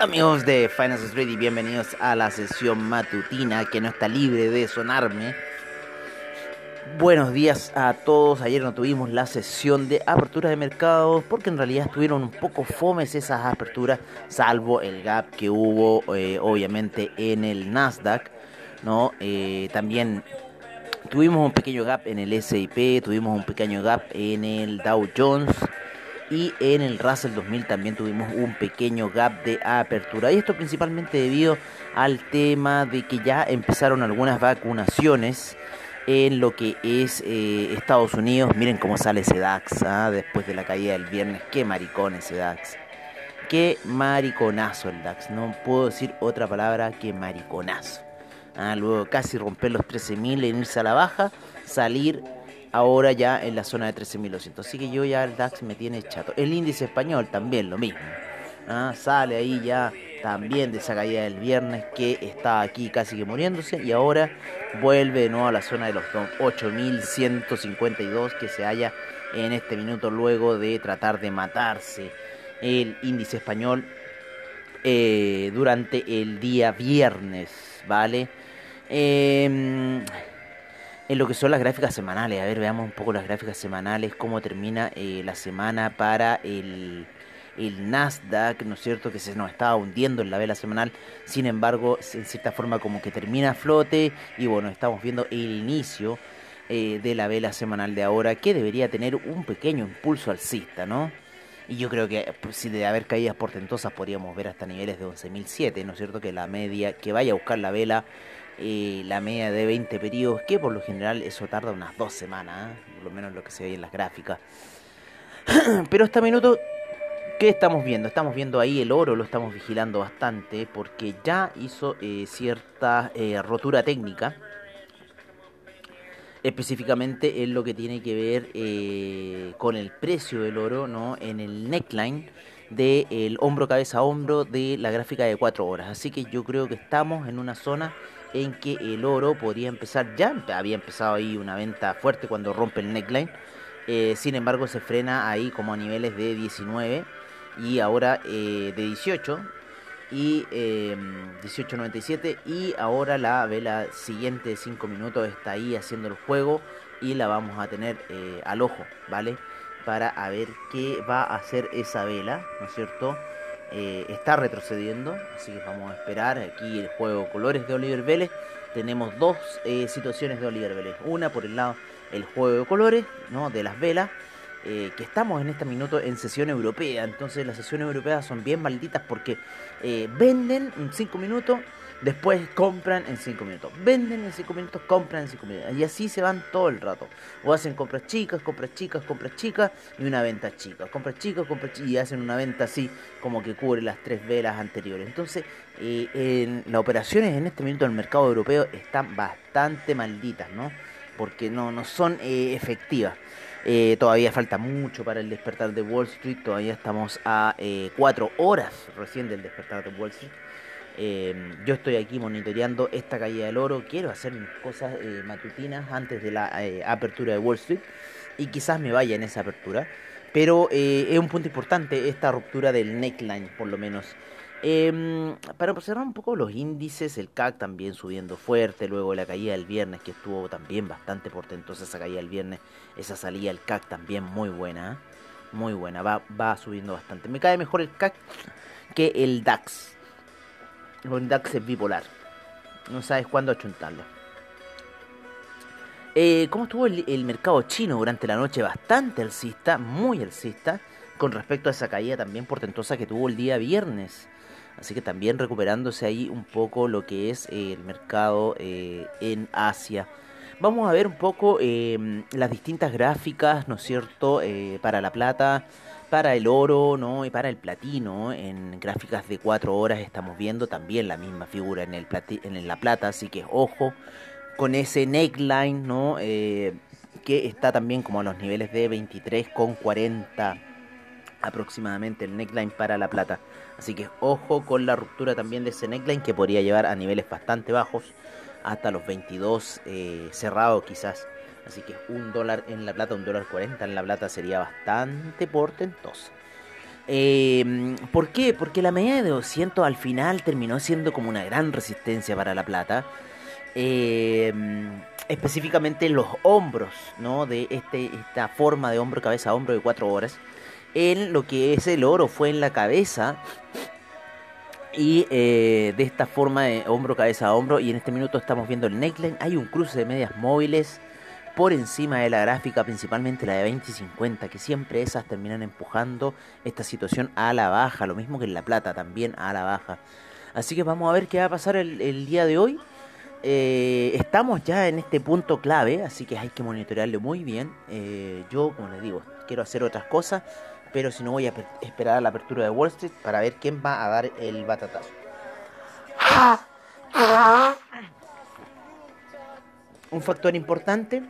Amigos de Finance Street y bienvenidos a la sesión matutina que no está libre de sonarme. Buenos días a todos. Ayer no tuvimos la sesión de apertura de mercados porque en realidad estuvieron un poco fomes esas aperturas, salvo el gap que hubo eh, obviamente en el Nasdaq. ¿no? Eh, también tuvimos un pequeño gap en el SIP, tuvimos un pequeño gap en el Dow Jones y en el Russell 2000 también tuvimos un pequeño gap de apertura. Y esto principalmente debido al tema de que ya empezaron algunas vacunaciones en lo que es eh, Estados Unidos. Miren cómo sale ese DAX ¿ah? después de la caída del viernes. Qué maricón ese DAX. Qué mariconazo el DAX. No puedo decir otra palabra que mariconazo. ¿ah? luego casi romper los 13.000 en irse a la baja, salir ahora ya en la zona de 13.200. Así que yo ya el DAX me tiene chato. El índice español también lo mismo. ¿ah? Sale ahí ya también de esa caída del viernes que está aquí casi que muriéndose y ahora vuelve de nuevo a la zona de los 8.152 que se halla en este minuto luego de tratar de matarse el índice español eh, durante el día viernes, ¿vale? Eh, en lo que son las gráficas semanales. A ver, veamos un poco las gráficas semanales, cómo termina eh, la semana para el, Nasdaq, ¿no es cierto? Que se nos estaba hundiendo en la vela semanal. Sin embargo, en cierta forma como que termina a flote y bueno, estamos viendo el inicio eh, de la vela semanal de ahora que debería tener un pequeño impulso alcista, ¿no? Y yo creo que pues, si de haber caídas portentosas podríamos ver hasta niveles de 11.007, ¿no es cierto? Que la media, que vaya a buscar la vela eh, la media de 20 periodos, que por lo general eso tarda unas dos semanas, ¿eh? por lo menos lo que se ve en las gráficas. Pero este minuto, ¿qué estamos viendo? Estamos viendo ahí el oro, lo estamos vigilando bastante, porque ya hizo eh, cierta rotura técnica. Específicamente en lo que tiene que ver con el precio del oro, ¿no? En el neckline del hombro cabeza a hombro de la gráfica de 4 horas. Así que yo creo que estamos en una zona en que el oro podría empezar, ya había empezado ahí una venta fuerte cuando rompe el neckline, eh, sin embargo se frena ahí como a niveles de 19 y ahora eh, de 18 y 18.97 em, y ahora la vela siguiente de 5 minutos está ahí haciendo el juego y la vamos a tener eh, al ojo, ¿vale? Para a ver qué va a hacer esa vela, ¿no es cierto? Eh, está retrocediendo, así que vamos a esperar. Aquí el juego colores de Oliver Vélez. Tenemos dos eh, situaciones de Oliver Vélez. Una por el lado el juego de colores, ¿no? De las velas. Eh, que estamos en este minuto en sesión europea. Entonces las sesiones europeas son bien malditas porque venden en 5 minutos Después compran en 5 minutos. Venden en 5 minutos, compran en 5 minutos. Y así se van todo el rato. O hacen compras chicas, compras chicas, compras chicas y una venta chica. Compras chicas, compras chicas y hacen una venta así como que cubre las tres velas anteriores. Entonces, eh, las operaciones en este minuto del mercado europeo están bastante malditas, ¿no? Porque no, no son eh, efectivas. Eh, todavía falta mucho para el despertar de Wall Street. Todavía estamos a 4 horas recién del despertar de Wall Street. Eh, yo estoy aquí monitoreando esta caída del oro. Quiero hacer cosas eh, matutinas antes de la eh, apertura de Wall Street. Y quizás me vaya en esa apertura. Pero es un punto importante esta ruptura del neckline, por lo menos. Em, para observar un poco los índices, el CAC también subiendo fuerte, luego la caída del viernes que estuvo también bastante portentosa esa caída del viernes, esa salida del CAC también muy buena, muy buena, va, va subiendo bastante. Me cae mejor el CAC que el DAX, el DAX es bipolar. No sabes cuándo achuntarlo. Eh, ¿Cómo estuvo el, mercado chino durante la noche? Bastante alcista, muy alcista, con respecto a esa caída también portentosa que tuvo el día viernes. Así que también recuperándose ahí un poco lo que es el mercado eh, en Asia. Vamos a ver un poco eh, las distintas gráficas, ¿no es cierto?, para la plata para el oro ¿no? y para el platino. En gráficas de 4 horas estamos viendo también la misma figura en, el en la plata, así que ojo con ese neckline ¿no? Eh, que está también como a los niveles de 23,40 aproximadamente el neckline para la plata. Así que ojo con la ruptura también de ese neckline que podría llevar a niveles bastante bajos hasta los 22 eh, cerrados quizás. Así que un dólar en la plata, un dólar 40 en la plata sería bastante portentoso. Eh, ¿Por qué? Porque la medida de 200 al final terminó siendo como una gran resistencia para la plata. Eh, específicamente los hombros, ¿no? De este, esta forma de hombro, cabeza, hombro de 4 horas. En lo que es el oro fue en la cabeza. Y eh, de esta forma de hombro, cabeza hombro. Y en este minuto estamos viendo el neckline. Hay un cruce de medias móviles por encima de la gráfica, principalmente la de 20 y 50, que siempre esas terminan empujando esta situación a la baja, lo mismo que en la plata, también a la baja. Así que vamos a ver qué va a pasar el, día de hoy. Eh, estamos ya en este punto clave, así que hay que monitorearlo muy bien. Eh, yo, como les digo, quiero hacer otras cosas, pero si no voy a esperar a la apertura de Wall Street para ver quién va a dar el batatazo. Un factor importante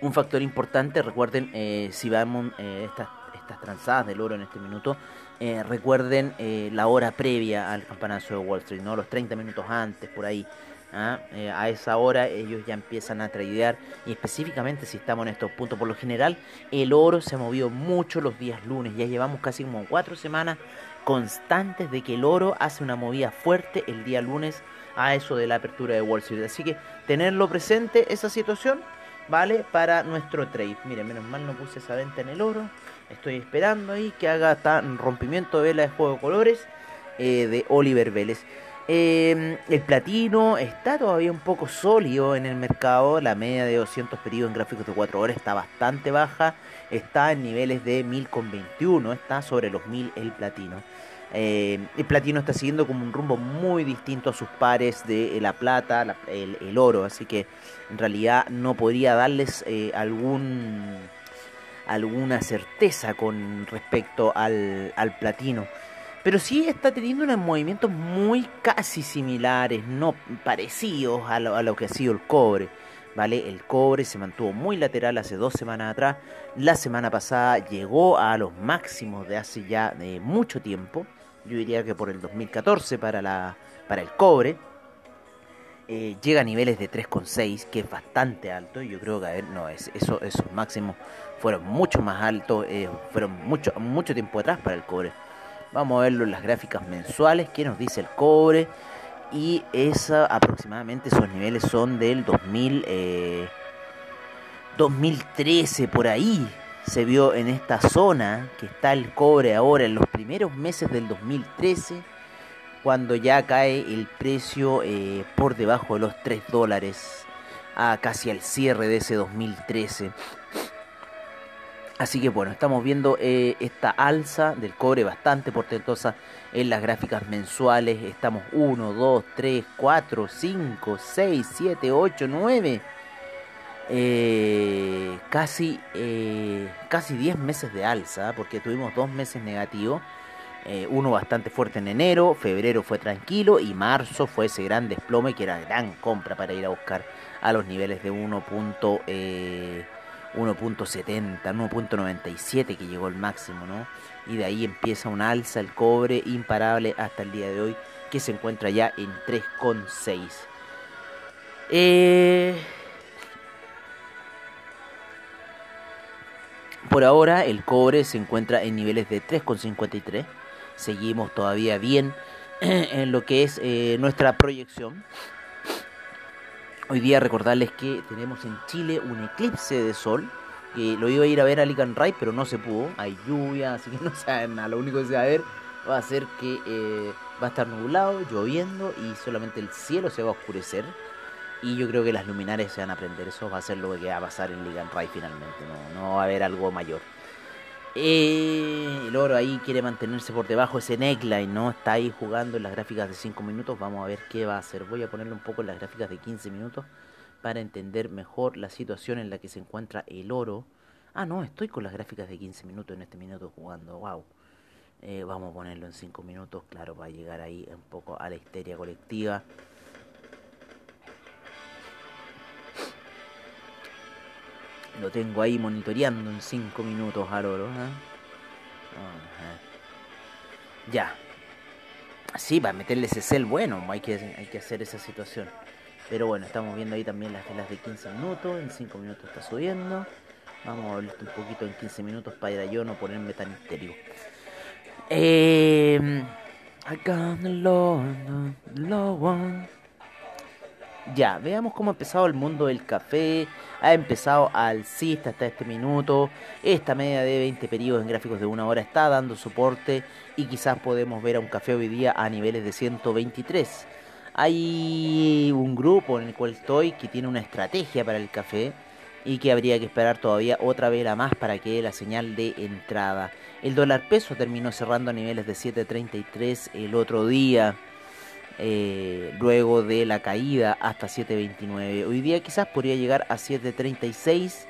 un factor importante, recuerden, eh, si vamos eh, estas, estas tranzadas del oro en este minuto, eh, recuerden la hora previa al campanazo de Wall Street, ¿no? los 30 minutos antes, por ahí. ¿ah? a esa hora ellos ya empiezan a tradear y específicamente si estamos en estos puntos, por lo general el oro se ha movido mucho los días lunes, ya llevamos casi como cuatro semanas constantes de que el oro hace una movida fuerte el día lunes a eso de la apertura de Wall Street. Así que tenerlo presente esa situación ¿vale? Para nuestro trade. Miren, menos mal no puse esa venta en el oro. Estoy esperando ahí que haga tan rompimiento de vela de juego de colores eh, de Oliver Vélez. Em, el platino está todavía un poco sólido en el mercado. La media de 200 periodos en gráficos de 4 horas está bastante baja. Está en niveles de 1000,21. Está sobre los 1000 el platino. Eh, el platino está siguiendo como un rumbo muy distinto a sus pares de la plata, el, oro, así que en realidad no podría darles eh, alguna certeza con respecto al, platino. Pero sí está teniendo unos movimientos muy casi similares, no parecidos a lo, que ha sido el cobre. ¿Vale? El cobre se mantuvo muy lateral hace dos semanas atrás. La semana pasada llegó a los máximos de hace ya mucho tiempo yo diría que por el 2014 para, la, para el cobre, eh, llega a niveles de 3,6, que es bastante alto. Y yo creo que, a ver, no, es, eso, esos máximos fueron mucho más altos, eh, fueron mucho, mucho tiempo atrás para el cobre. Vamos a verlo en las gráficas mensuales, qué nos dice el cobre. Y esa, aproximadamente esos niveles son del 2000, 2013, eh, por ahí se vio en esta zona que está el cobre ahora en los primeros meses del 2013, cuando ya cae el precio eh, por debajo de los 3 dólares, a casi al cierre de ese 2013. Así que bueno, estamos viendo eh, esta alza del cobre bastante portentosa en las gráficas mensuales. Estamos 1, 2, 3, 4, 5, 6, 7, 8, 9 eh, casi, eh, casi 10 meses de alza, porque tuvimos dos meses negativos. Eh, uno bastante fuerte en enero, febrero fue tranquilo y marzo fue ese gran desplome que era gran compra para ir a buscar a los niveles de 1.70, 1.97 eh, que llegó el máximo, ¿no? Y de ahí empieza una alza el cobre imparable hasta el día de hoy que se encuentra ya en 3.6. Eh, Por ahora el cobre se encuentra en niveles de 3,53. Seguimos todavía bien en lo que es eh, nuestra proyección. Hoy día recordarles que tenemos en Chile un eclipse de sol. Que lo iba a ir a ver a Lican Ray, pero no se pudo. Hay lluvia, así que no saben nada. Lo único que se va a ver va a ser que eh, va a estar nublado, lloviendo y solamente el cielo se va a oscurecer. Y yo creo que las luminarias se van a prender. Eso va a ser lo que va a pasar en Liga Ray finalmente. No, no va a haber algo mayor. Eh, el oro ahí quiere mantenerse por debajo ese neckline, ¿no? Está ahí jugando en las gráficas de 5 minutos. Vamos a ver qué va a hacer. Voy a ponerle un poco en las gráficas de 15 minutos para entender mejor la situación en la que se encuentra el oro. Ah, no, estoy con las gráficas de 15 minutos en este minuto jugando. Wow. Eh, vamos a ponerlo en 5 minutos, claro, para llegar ahí un poco a la histeria colectiva. Lo tengo ahí monitoreando en 5 minutos al oro. ¿eh? Ya. Sí, para meterle ese cel bueno, hay que, hay que hacer esa situación. Pero bueno, estamos viendo ahí también las velas de 15 minutos. En 5 minutos está subiendo. Vamos a hablar un poquito en 15 minutos para yo no ponerme tan histérico. Eh, I got the low one. Ya, veamos cómo ha empezado el mundo del café. Ha empezado alcista hasta este minuto. Esta media de 20 periodos en gráficos de una hora está dando soporte. Y quizás podemos ver a un café hoy día a niveles de 123. Hay un grupo en el cual estoy que tiene una estrategia para el café y que habría que esperar todavía otra vela más para que dé la señal de entrada. El dólar peso terminó cerrando a niveles de 7.33 el otro día, eh, luego de la caída hasta 7.29. Hoy día quizás podría llegar a 7.36.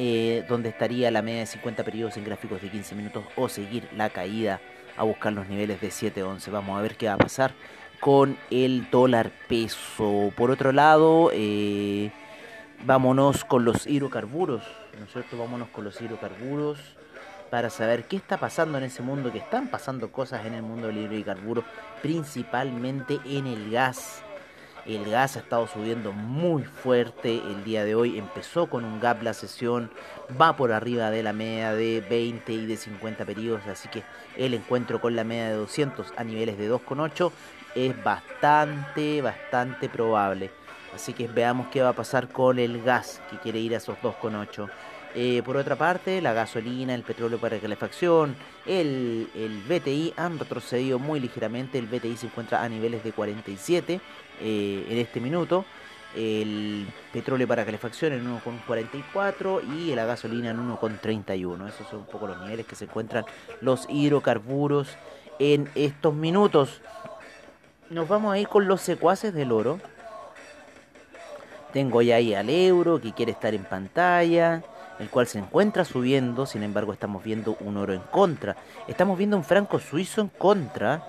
Eh, donde estaría la media de 50 periodos en gráficos de 15 minutos o seguir la caída a buscar los niveles de 7.11. Vamos a ver qué va a pasar con el dólar peso. Por otro lado, eh, vámonos con los hidrocarburos, ¿no es cierto? Vámonos con los hidrocarburos para saber qué está pasando en ese mundo, que están pasando cosas en el mundo del hidrocarburo, principalmente en el gas. El gas ha estado subiendo muy fuerte el día de hoy. Empezó con un gap la sesión, va por arriba de la media de 20 y de 50 periodos. Así que el encuentro con la media de 200 a niveles de 2,8 es bastante, bastante probable. Así que veamos qué va a pasar con el gas que quiere ir a esos 2,8. Eh, por otra parte, la gasolina, el petróleo para calefacción, el, el BTI han retrocedido muy ligeramente. El BTI se encuentra a niveles de 47 eh, en este minuto. El petróleo para calefacción en 1,44 y la gasolina en 1,31. Esos son un poco los niveles que se encuentran los hidrocarburos en estos minutos. Nos vamos a ir con los secuaces del oro. Tengo ya ahí al euro que quiere estar en pantalla, el cual se encuentra subiendo, sin embargo estamos viendo un oro en contra. Estamos viendo un franco suizo en contra,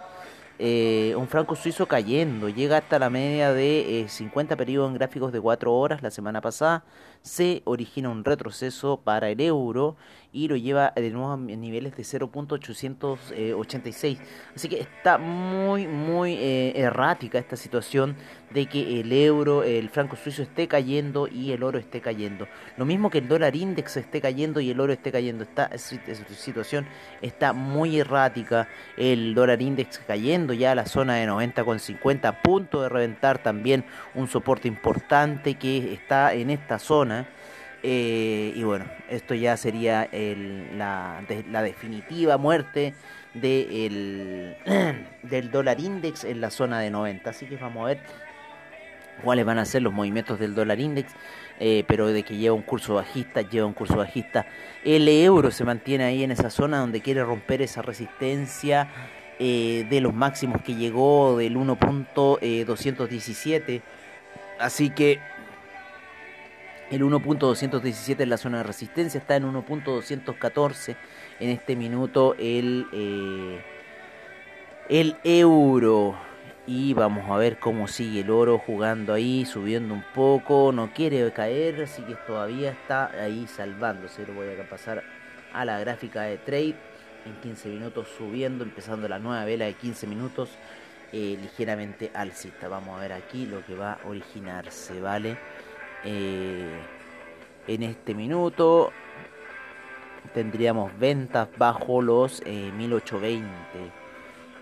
eh, un franco suizo cayendo, llega hasta la media de 50 eh, periodos en gráficos de 4 horas la semana pasada, se origina un retroceso para el euro y lo lleva de nuevo a niveles de 0.886. Así que está muy, muy eh, errática esta situación de que el euro, el franco suizo esté cayendo y el oro esté cayendo. Lo mismo que el dólar index esté cayendo y el oro esté cayendo. Esta situación está muy errática. El dólar index cayendo ya a la zona de 90,50, a punto de reventar también un soporte importante que está en esta zona. Eh, y bueno, esto ya sería la, definitiva muerte de del dólar index en la zona de 90. Así que vamos a ver cuáles van a ser los movimientos del dólar index. Eh, pero de que lleva un curso bajista, lleva un curso bajista. El euro se mantiene ahí en esa zona donde quiere romper esa resistencia eh, de los máximos que llegó del 1.217. Así que el 1.217 en la zona de resistencia, está en 1.214 en este minuto el, eh, el euro. Y vamos a ver cómo sigue el oro jugando ahí, subiendo un poco, no quiere caer, así que todavía está ahí salvándose. Lo voy a pasar a la gráfica de trade en 15 minutos subiendo, empezando la nueva vela de 15 minutos eh, ligeramente alcista. Vamos a ver aquí lo que va a originarse, ¿vale? Eh, en este minuto tendríamos ventas bajo los 1820 eh,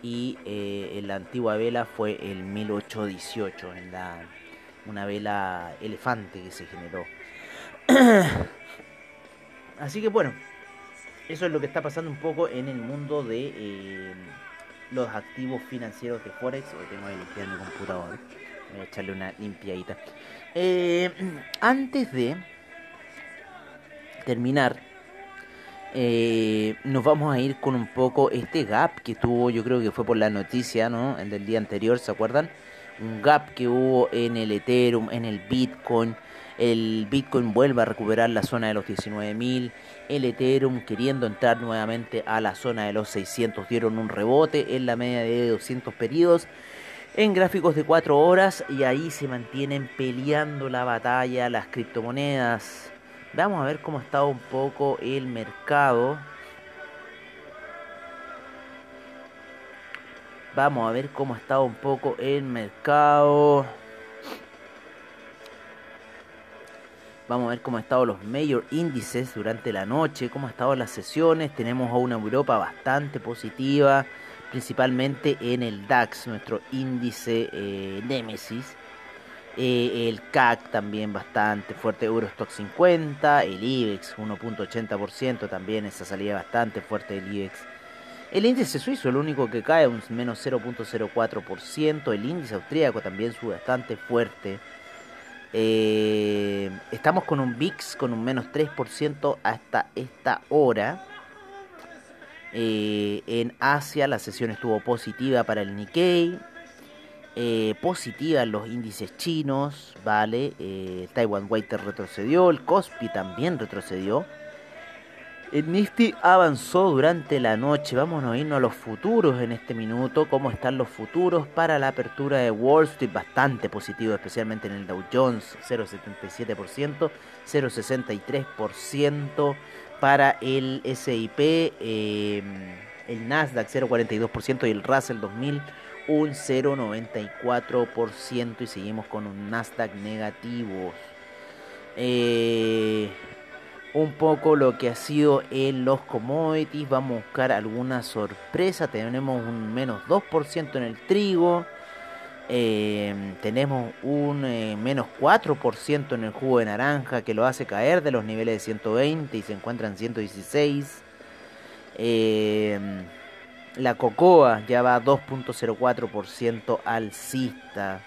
y eh, en la antigua vela fue el 1818 en la una vela elefante que se generó. Así que bueno eso es lo que está pasando un poco en el mundo de los activos financieros de Forex. Hoy tengo que limpiar mi computador voy a echarle una limpiadita eh, antes de terminar, eh, nos vamos a ir con un poco este gap que tuvo, yo creo que fue por la noticia, ¿no? El del día anterior, ¿se acuerdan? Un gap que hubo en el Ethereum, en el Bitcoin. El Bitcoin vuelve a recuperar la zona de los 19.000. El Ethereum queriendo entrar nuevamente a la zona de los 600. Dieron un rebote en la media de 200 periodos en gráficos de 4 horas y ahí se mantienen peleando la batalla las criptomonedas. Vamos a ver cómo está un poco el mercado. Vamos a ver cómo ha estado un poco el mercado. Vamos a ver cómo han estado los mayor índices durante la noche, cómo han estado las sesiones. Tenemos a una Europa bastante positiva, principalmente en el DAX, nuestro índice eh, Nemesis. Eh, el CAC también bastante fuerte, Eurostock 50, el IBEX 1.80% también, esa salida bastante fuerte del IBEX. El índice suizo, el único que cae, un menos 0.04%. El índice austríaco también sube bastante fuerte. Eh, estamos con un VIX con un menos 3% hasta esta hora. Eh, en Asia la sesión estuvo positiva para el Nikkei. Eh, positiva en los índices chinos, ¿vale? Taiwan Weighted retrocedió, el Kospi también retrocedió. El Nifty avanzó durante la noche. Vamos a irnos a los futuros en este minuto. ¿Cómo están los futuros para la apertura de Wall Street? Bastante positivo, especialmente en el Dow Jones, 0,77%, 0,63% para el SIP, eh, el Nasdaq 0,42% y el Russell 2000 un 0,94% y seguimos con un Nasdaq negativo. Eh, un poco lo que ha sido en los commodities. Vamos a buscar alguna sorpresa. Tenemos un menos 2% en el trigo. Eh, tenemos un eh, menos 4% en el jugo de naranja que lo hace caer de los niveles de 120 y se encuentra en 116. Eh, la cocoa ya va 2.04% alcista.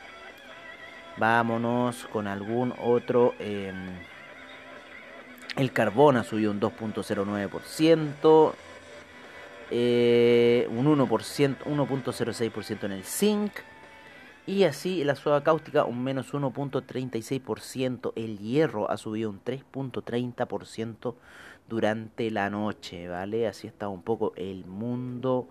Vámonos con algún otro el carbón ha subido un 2.09%, eh, un 1%, 1.06% en el zinc. Y así la soda cáustica un menos 1.36%. El hierro ha subido un 3.30% durante la noche, ¿vale? Así está un poco el mundo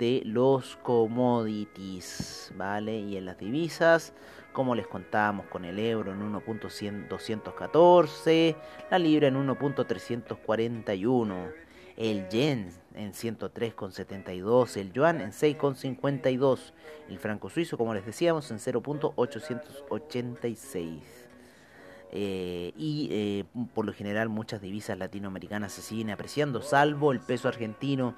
de los commodities, ¿vale? Y en las divisas como les contábamos con el euro en 1.214, la libra en 1.341, el yen en 103.72, el yuan en 6.52, el franco suizo, como les decíamos, en 0.886. Eh, y eh, por lo general muchas divisas latinoamericanas se siguen apreciando, salvo el peso argentino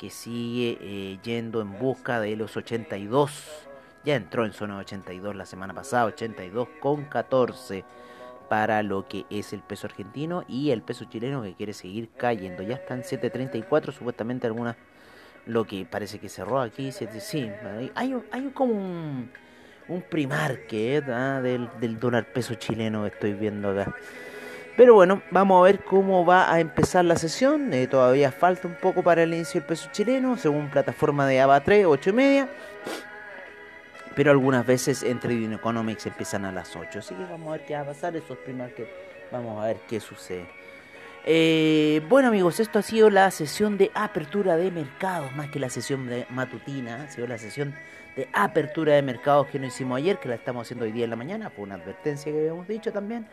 que sigue eh, yendo en busca de los 82 ya entró en zona 82 la semana pasada, 82 con 14 para lo que es el peso argentino y el peso chileno que quiere seguir cayendo. Ya está en 7.34, supuestamente algunas lo que parece que cerró aquí, sí, hay, hay como un, un primarque ¿eh? del, del dólar peso chileno que estoy viendo acá. Pero bueno, vamos a ver cómo va a empezar la sesión. Eh, todavía falta un poco para el inicio del peso chileno, según plataforma de ABA 3, 8 y media pero algunas veces en Trading Economics empiezan a las 8. Así que vamos a ver qué va a pasar esos primeros que vamos a ver qué sucede. Eh, bueno amigos, esto ha sido la sesión de apertura de mercados, más que la sesión de matutina, ha sido la sesión de apertura de mercados que no hicimos ayer, que la estamos haciendo hoy día en la mañana, fue una advertencia que habíamos dicho también,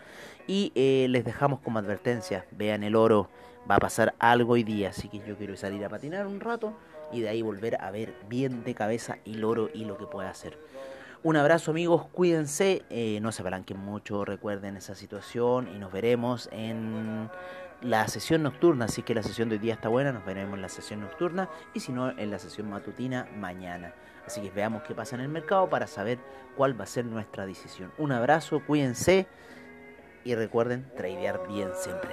y eh, les dejamos como advertencia, vean el oro, va a pasar algo hoy día, así que yo quiero salir a patinar un rato y de ahí volver a ver bien de cabeza el oro y lo que puede hacer. Un abrazo amigos, cuídense, eh, no se apalanquen mucho, recuerden esa situación y nos veremos en la sesión nocturna, así que la sesión de hoy día está buena, nos veremos en la sesión nocturna y si no en la sesión matutina mañana. Así que veamos qué pasa en el mercado para saber cuál va a ser nuestra decisión. Un abrazo, cuídense y recuerden tradear bien siempre.